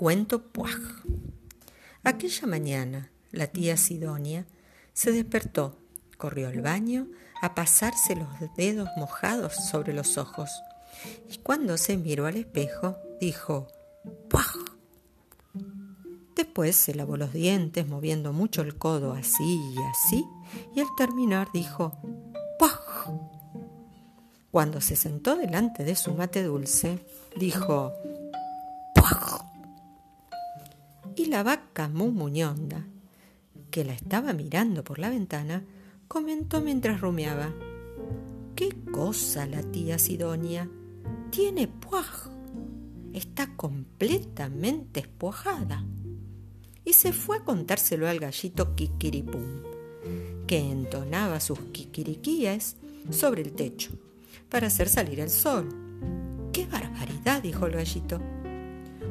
Cuento Puaj. Aquella mañana, la tía Sidonia se despertó, corrió al baño a pasarse los dedos mojados sobre los ojos y cuando se miró al espejo dijo ¡Puaj! Después se lavó los dientes moviendo mucho el codo así y así y al terminar dijo ¡Puaj! Cuando se sentó delante de su mate dulce, dijo la vaca Mumuñonda, que la estaba mirando por la ventana, comentó mientras rumiaba. ¡Qué cosa la tía Sidonia! Tiene puaj. Está completamente espuajada. Y se fue a contárselo al gallito Kikiripum, que entonaba sus kikiriquíes sobre el techo para hacer salir el sol. ¡Qué barbaridad! dijo el gallito.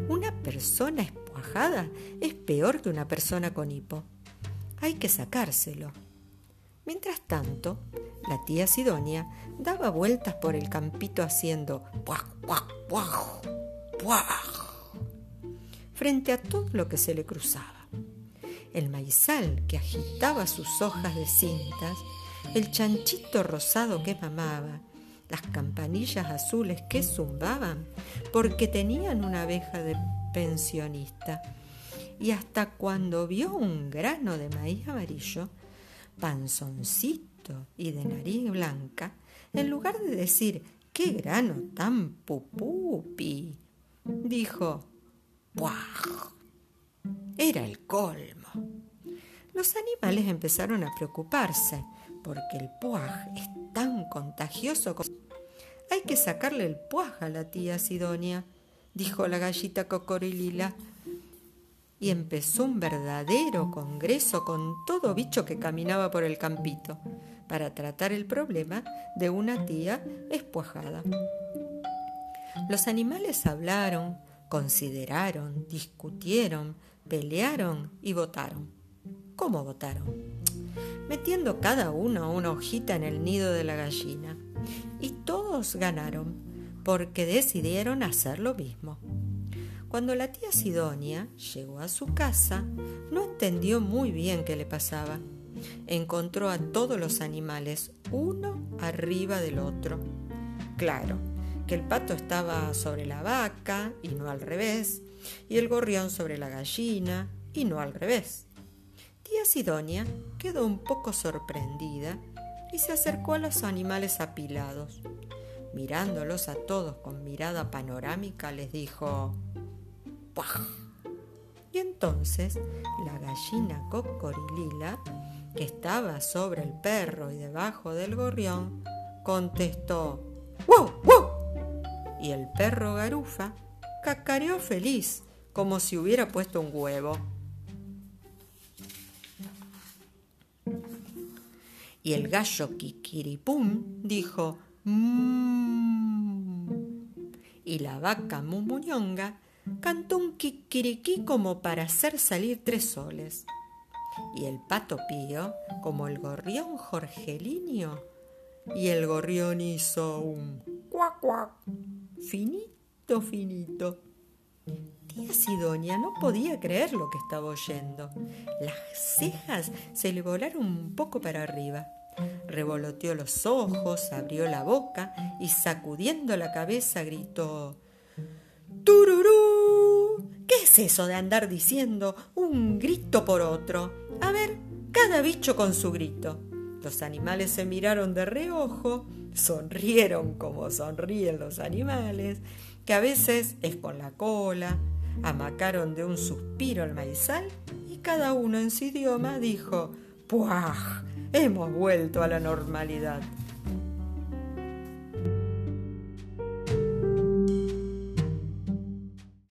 Una persona espuajada es peor que una persona con hipo. Hay que sacárselo. Mientras tanto, la tía Sidonia daba vueltas por el campito haciendo puaj, puaj, puaj, puaj, frente a todo lo que se le cruzaba. El maizal que agitaba sus hojas de cintas, el chanchito rosado que mamaba, las campanillas azules que zumbaban porque tenían una abeja de pensionista. Y hasta cuando vio un grano de maíz amarillo, panzoncito y de nariz blanca, en lugar de decir ¡qué grano tan pupupi! dijo ¡puaj! Era el colmo. Los animales empezaron a preocuparse porque el puaj es tan contagioso. Hay que sacarle el puaj a la tía Sidonia, dijo la gallita cocorilila. Y empezó un verdadero congreso con todo bicho que caminaba por el campito para tratar el problema de una tía espuajada. Los animales hablaron, consideraron, discutieron, pelearon y votaron. ¿Cómo votaron? metiendo cada uno una hojita en el nido de la gallina. Y todos ganaron, porque decidieron hacer lo mismo. Cuando la tía Sidonia llegó a su casa, no entendió muy bien qué le pasaba. Encontró a todos los animales, uno arriba del otro. Claro, que el pato estaba sobre la vaca y no al revés, y el gorrión sobre la gallina y no al revés. Tía Sidonia quedó un poco sorprendida y se acercó a los animales apilados. Mirándolos a todos con mirada panorámica, les dijo ¡Puaj! Y entonces la gallina cocorilila, que estaba sobre el perro y debajo del gorrión, contestó ¡Wow! ¡Wow! Y el perro garufa cacareó feliz, como si hubiera puesto un huevo. y el gallo Kikiripum dijo mmm. Y la vaca Mumuñonga cantó un kikiriquí como para hacer salir tres soles. Y el pato pío, como el gorrión jorgelinio, y el gorrión hizo un cuac cuac, finito, finito. Tía Sidonia no podía creer lo que estaba oyendo. Las cejas se le volaron un poco para arriba. Revoloteó los ojos, abrió la boca y sacudiendo la cabeza gritó ¡Tururú! ¿Qué es eso de andar diciendo un grito por otro? A ver, cada bicho con su grito. Los animales se miraron de reojo, sonrieron como sonríen los animales, que a veces es con la cola, amacaron de un suspiro el maizal y cada uno en su idioma dijo ¡Puaj! Hemos vuelto a la normalidad.